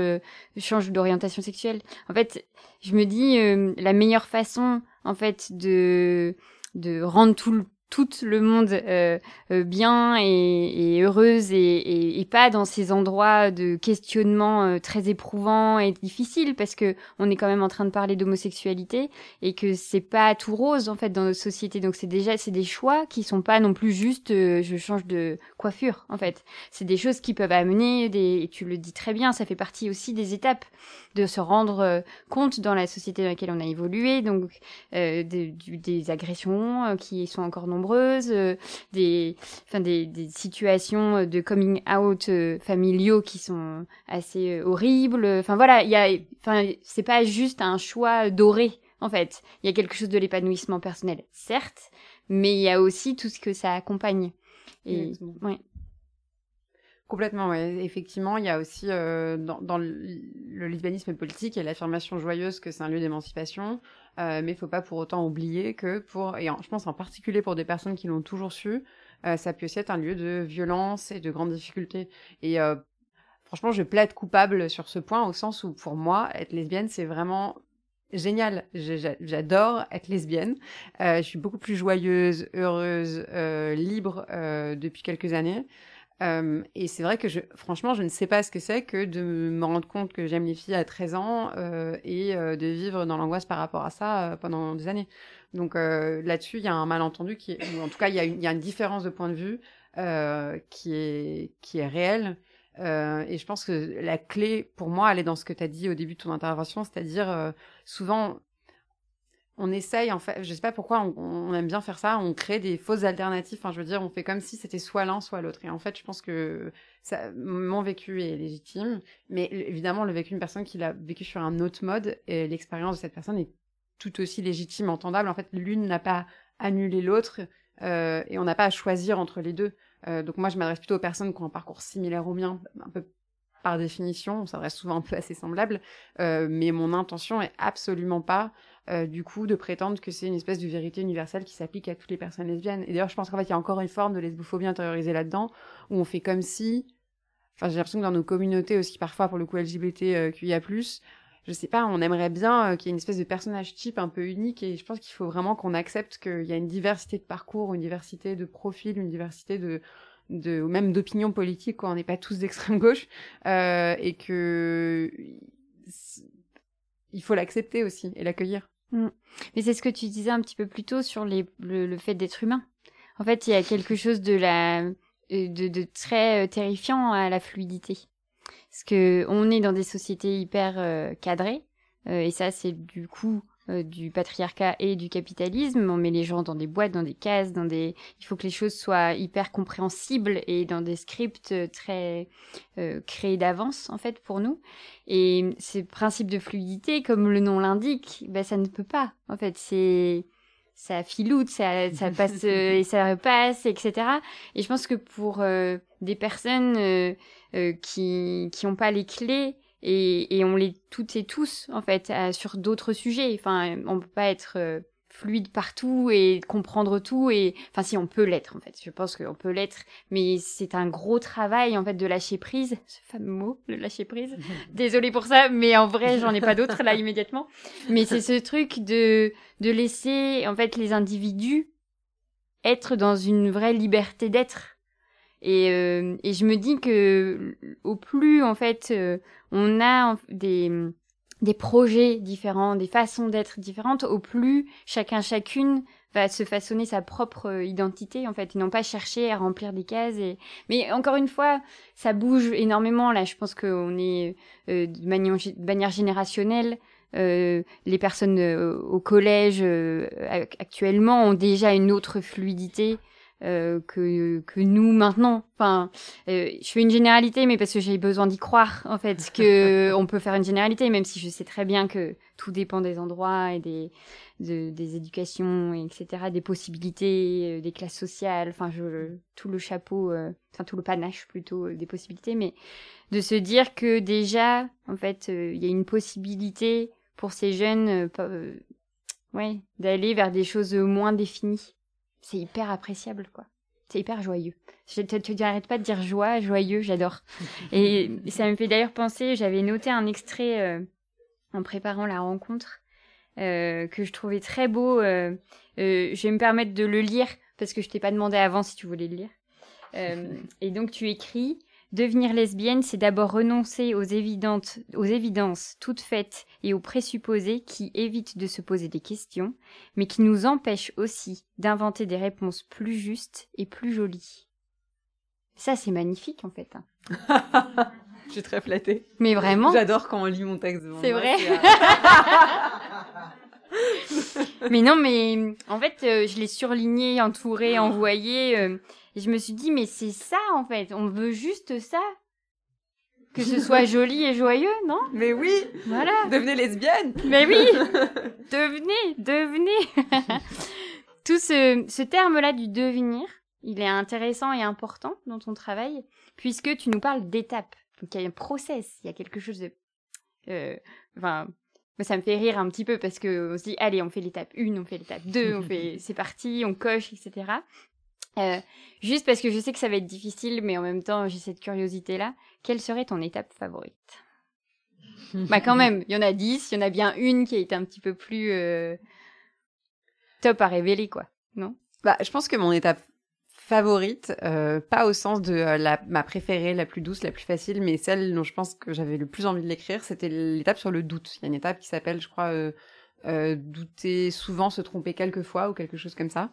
change d'orientation sexuelle. En fait, je me dis, la meilleure façon, en fait, de de rendre tout le tout le monde euh, euh, bien et, heureuse et, pas dans ces endroits de questionnement euh, très éprouvants et difficiles parce que on est quand même en train de parler d'homosexualité et que c'est pas tout rose en fait dans notre société. Donc c'est déjà c'est des choix qui sont pas non plus juste je change de coiffure en fait. C'est des choses qui peuvent amener des et tu le dis très bien ça fait partie aussi des étapes de se rendre compte dans la société dans laquelle on a évolué donc des, des agressions qui sont encore nombreuses, euh, des, enfin des, des, situations de coming out euh, familiaux qui sont assez euh, horribles. Enfin voilà, il y a, enfin c'est pas juste un choix doré en fait. Il y a quelque chose de l'épanouissement personnel, certes, mais il y a aussi tout ce que ça accompagne. Et ouais. Complètement, oui. Effectivement, il y a aussi dans, dans, le, lesbianisme politique, il y a l'affirmation joyeuse que c'est un lieu d'émancipation. Euh, mais il faut pas pour autant oublier que pour, et je pense en particulier pour des personnes qui l'ont toujours su, euh, ça peut aussi être un lieu de violence et de grandes difficultés. Et euh, franchement, je plaide coupable sur ce point au sens où pour moi, être lesbienne, c'est vraiment génial. J'adore être lesbienne. Euh, je suis beaucoup plus joyeuse, heureuse, euh, libre euh, depuis quelques années. Euh, et c'est vrai que je, franchement, je ne sais pas ce que c'est que de me rendre compte que j'aime les filles à 13 ans euh, et euh, de vivre dans l'angoisse par rapport à ça pendant des années. Donc là-dessus, il y a un malentendu qui est, ou en tout cas, il y, a une, y a une différence de point de vue qui est qui est réelle. et je pense que la clé pour moi, elle est dans ce que tu as dit au début de ton intervention, c'est-à-dire souvent on essaye, en fait, je sais pas pourquoi on, aime bien faire ça, on crée des fausses alternatives. Enfin, je veux dire, on fait comme si c'était soit l'un, soit l'autre. Et en fait, je pense que mon vécu est légitime, mais évidemment, le vécu d'une personne qui l'a vécu sur un autre mode, l'expérience de cette personne est tout aussi légitime, entendable. En fait, l'une n'a pas annulé l'autre, euh, et on n'a pas à choisir entre les deux. Euh, donc moi, je m'adresse plutôt aux personnes qui ont un parcours similaire au mien, un peu par définition, on s'adresse souvent un peu assez semblable, euh, mais mon intention est absolument pas euh, du coup, de prétendre que c'est une espèce de vérité universelle qui s'applique à toutes les personnes lesbiennes. Et d'ailleurs, je pense qu'en fait, il y a encore une forme de lesbophobie intériorisée là-dedans, où on fait comme si, enfin, j'ai l'impression que dans nos communautés aussi, parfois, pour le coup, LGBT, qu'il y a plus, je sais pas, on aimerait bien euh, qu'il y ait une espèce de personnage type un peu unique, et je pense qu'il faut vraiment qu'on accepte qu'il y a une diversité de parcours, une diversité de profils, une diversité de, de même d'opinions politiques, quoi. On n'est pas tous d'extrême gauche, euh, et que il faut l'accepter aussi et l'accueillir. Mm. Mais c'est ce que tu disais un petit peu plus tôt sur les, le, fait d'être humain. En fait, il y a quelque chose de, la, euh, de, de très euh, terrifiant à la fluidité. Parce que on est dans des sociétés hyper euh, cadrées, et ça, c'est du coup euh, du patriarcat et du capitalisme. On met les gens dans des boîtes, dans des cases, dans des. Il faut que les choses soient hyper compréhensibles et dans des scripts très euh, créés d'avance en fait pour nous. Et ces principes de fluidité, comme le nom l'indique, ben ça ne peut pas. En fait, c'est ça filoute, ça, ça [laughs] passe euh, et ça repasse, etc. Et je pense que pour des personnes qui qui n'ont pas les clés et, et, on l'est toutes et tous en fait sur d'autres sujets. Enfin, on peut pas être euh, fluide partout et comprendre tout et enfin si on peut l'être en fait. Je pense qu'on peut l'être, mais c'est un gros travail en fait de lâcher prise, [laughs] ce fameux mot, le lâcher prise. [laughs] Désolée pour ça, mais en vrai j'en ai pas d'autres là [laughs] immédiatement. Mais c'est ce truc de de laisser en fait les individus être dans une vraie liberté d'être et, euh, et je me dis que au plus en fait euh, on a des des projets différents, des façons d'être différentes, au plus chacun chacune va se façonner sa propre euh, identité en fait, et non pas chercher à remplir des cases. Et... Mais encore une fois, ça bouge énormément là. Je pense qu'on est de, manière, de manière générationnelle. Euh, les personnes au collège actuellement ont déjà une autre fluidité euh, que, que nous maintenant. Enfin, euh, je fais une généralité, mais parce que j'ai besoin d'y croire, en fait, que [laughs] on peut faire une généralité, même si je sais très bien que tout dépend des endroits et des, des éducations, etc., des possibilités, euh, des classes sociales, enfin, je, tout le chapeau, enfin, tout le panache plutôt des possibilités, mais de se dire que déjà, en fait, il y a une possibilité pour ces jeunes, ouais, d'aller vers des choses moins définies c'est hyper appréciable, quoi. C'est hyper joyeux. Je, tu n'arrêtes pas de dire joie, joyeux, j'adore. [laughs] Et ça me fait d'ailleurs penser, j'avais noté un extrait euh, en préparant la rencontre euh, que je trouvais très beau. Euh, je vais me permettre de le lire parce que je t'ai pas demandé avant si tu voulais le lire. [laughs] et donc tu écris Devenir lesbienne, c'est d'abord renoncer aux, évidentes, aux évidences toutes faites et aux présupposés qui évitent de se poser des questions, mais qui nous empêchent aussi d'inventer des réponses plus justes et plus jolies. Ça, c'est magnifique en fait. Hein. [laughs] Je suis très flattée. Mais vraiment. J'adore quand on lit mon texte C'est vrai. [laughs] mais non, mais en fait, euh, je l'ai surligné, entouré, envoyé. Euh, et je me suis dit, mais c'est ça en fait, on veut juste ça. Que ce soit [laughs] joli et joyeux, non? Mais oui. Voilà. Devenez lesbienne. Mais oui. [laughs] Devenez Devenez. [laughs] Tout ce, ce terme-là du devenir, il est intéressant et important dans ton travail, puisque tu nous parles d'étapes. Donc il y a un process, il y a quelque chose de... Euh, enfin, ça me fait rire un petit peu parce que on se dit, allez, on fait l'étape 1, on fait l'étape 2, on fait, [laughs] c'est parti, on coche, etc. Euh, juste parce que je sais que ça va être difficile, mais en même temps, j'ai cette curiosité-là. Quelle serait ton étape favorite? Bah quand même, il y en a dix, il y en a bien une qui a été un petit peu plus euh, top à révéler, quoi. Non? Bah, je pense que mon étape favorite, euh, pas au sens de euh, ma préférée, la plus douce, la plus facile, mais celle dont je pense que j'avais le plus envie de l'écrire, c'était l'étape sur le doute. Il y a une étape qui s'appelle, je crois, euh, douter souvent, se tromper quelquefois ou quelque chose comme ça.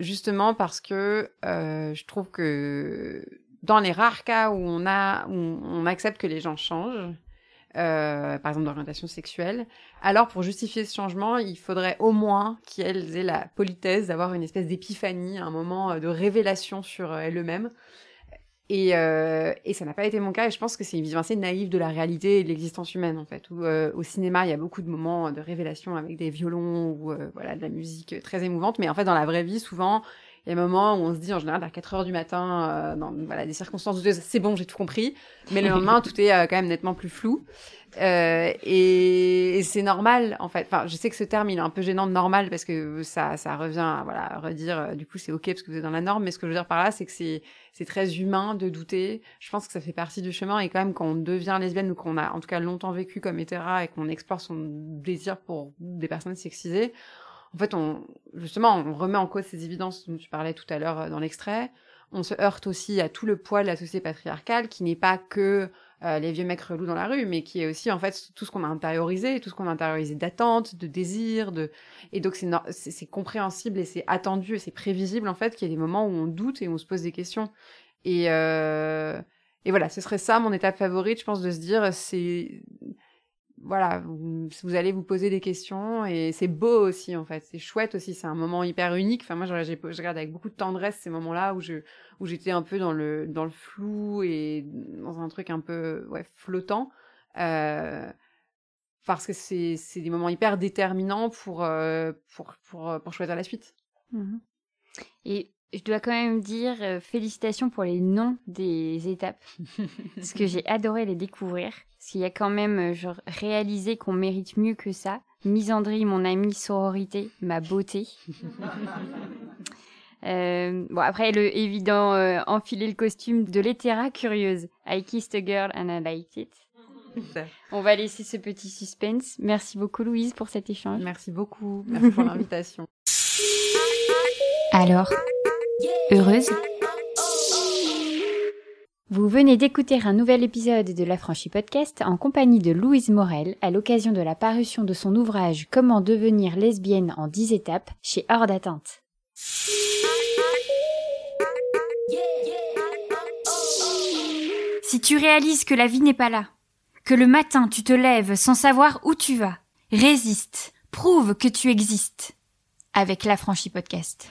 justement parce que je trouve que dans les rares cas où on accepte que les gens changent, euh, par exemple d'orientation sexuelle, alors pour justifier ce changement, il faudrait au moins qu'elles aient la politesse d'avoir une espèce d'épiphanie, un moment euh, de révélation sur euh, elles-mêmes. Et, et, ça n'a pas été mon cas, et je pense que c'est une vision assez naïve de la réalité et de l'existence humaine, en fait. Au cinéma, il y a beaucoup de moments de révélation avec des violons ou voilà, de la musique très émouvante, mais en fait, dans la vraie vie, souvent, il y a un moment où on se dit, en général, vers 4 heures du matin, euh, dans voilà, des circonstances douteuses, c'est bon, j'ai tout compris. Mais le lendemain, tout est euh, quand même nettement plus flou. Euh, et, et c'est normal, en fait. Enfin, je sais que ce terme, il est un peu gênant de normal parce que ça, ça revient à voilà, redire, euh, du coup, c'est OK parce que vous êtes dans la norme. Mais ce que je veux dire par là, c'est que c'est, c'est très humain de douter. Je pense que ça fait partie du chemin. Et quand même, quand on devient lesbienne ou qu'on a, en tout cas, longtemps vécu comme hétéra et qu'on explore son désir pour des personnes sexisées, en fait, on, justement, on remet en cause ces évidences dont tu parlais tout à l'heure euh, dans l'extrait. On se heurte aussi à tout le poids de la société patriarcale, qui n'est pas que euh, les vieux mecs relous dans la rue, mais qui est aussi en fait tout ce qu'on a intériorisé, tout ce qu'on a intériorisé d'attente, de désir, de et donc c'est compréhensible et c'est attendu et c'est prévisible en fait qu'il y a des moments où on doute et où on se pose des questions et euh... et voilà, ce serait ça mon étape favorite, je pense, de se dire c'est voilà, vous, allez vous poser des questions et c'est beau aussi en fait, c'est chouette aussi, c'est un moment hyper unique. Enfin moi je, regarde avec beaucoup de tendresse ces moments-là où je où j'étais un peu dans le dans le flou et dans un truc un peu ouais flottant euh, parce que c'est c'est des moments hyper déterminants pour euh, pour pour pour choisir la suite. Mmh et je dois quand même dire euh, félicitations pour les noms des étapes [laughs] parce que j'ai adoré les découvrir. Parce qu'il y a quand même euh, genre, réalisé qu'on mérite mieux que ça. Misandrie, mon amie, sororité, ma beauté. [laughs] euh, bon, après, le évident, euh, enfiler le costume de l'hétéra curieuse. I kissed a girl and I liked it. On va laisser ce petit suspense. Merci beaucoup, Louise, pour cet échange. Merci beaucoup. Merci pour l'invitation. [laughs] Alors, heureuse vous venez d'écouter un nouvel épisode de La Franchie Podcast en compagnie de Louise Morel à l'occasion de la parution de son ouvrage Comment devenir lesbienne en 10 étapes chez Hors d'atteinte. Si tu réalises que la vie n'est pas là, que le matin tu te lèves sans savoir où tu vas, résiste, prouve que tu existes avec La Franchie Podcast.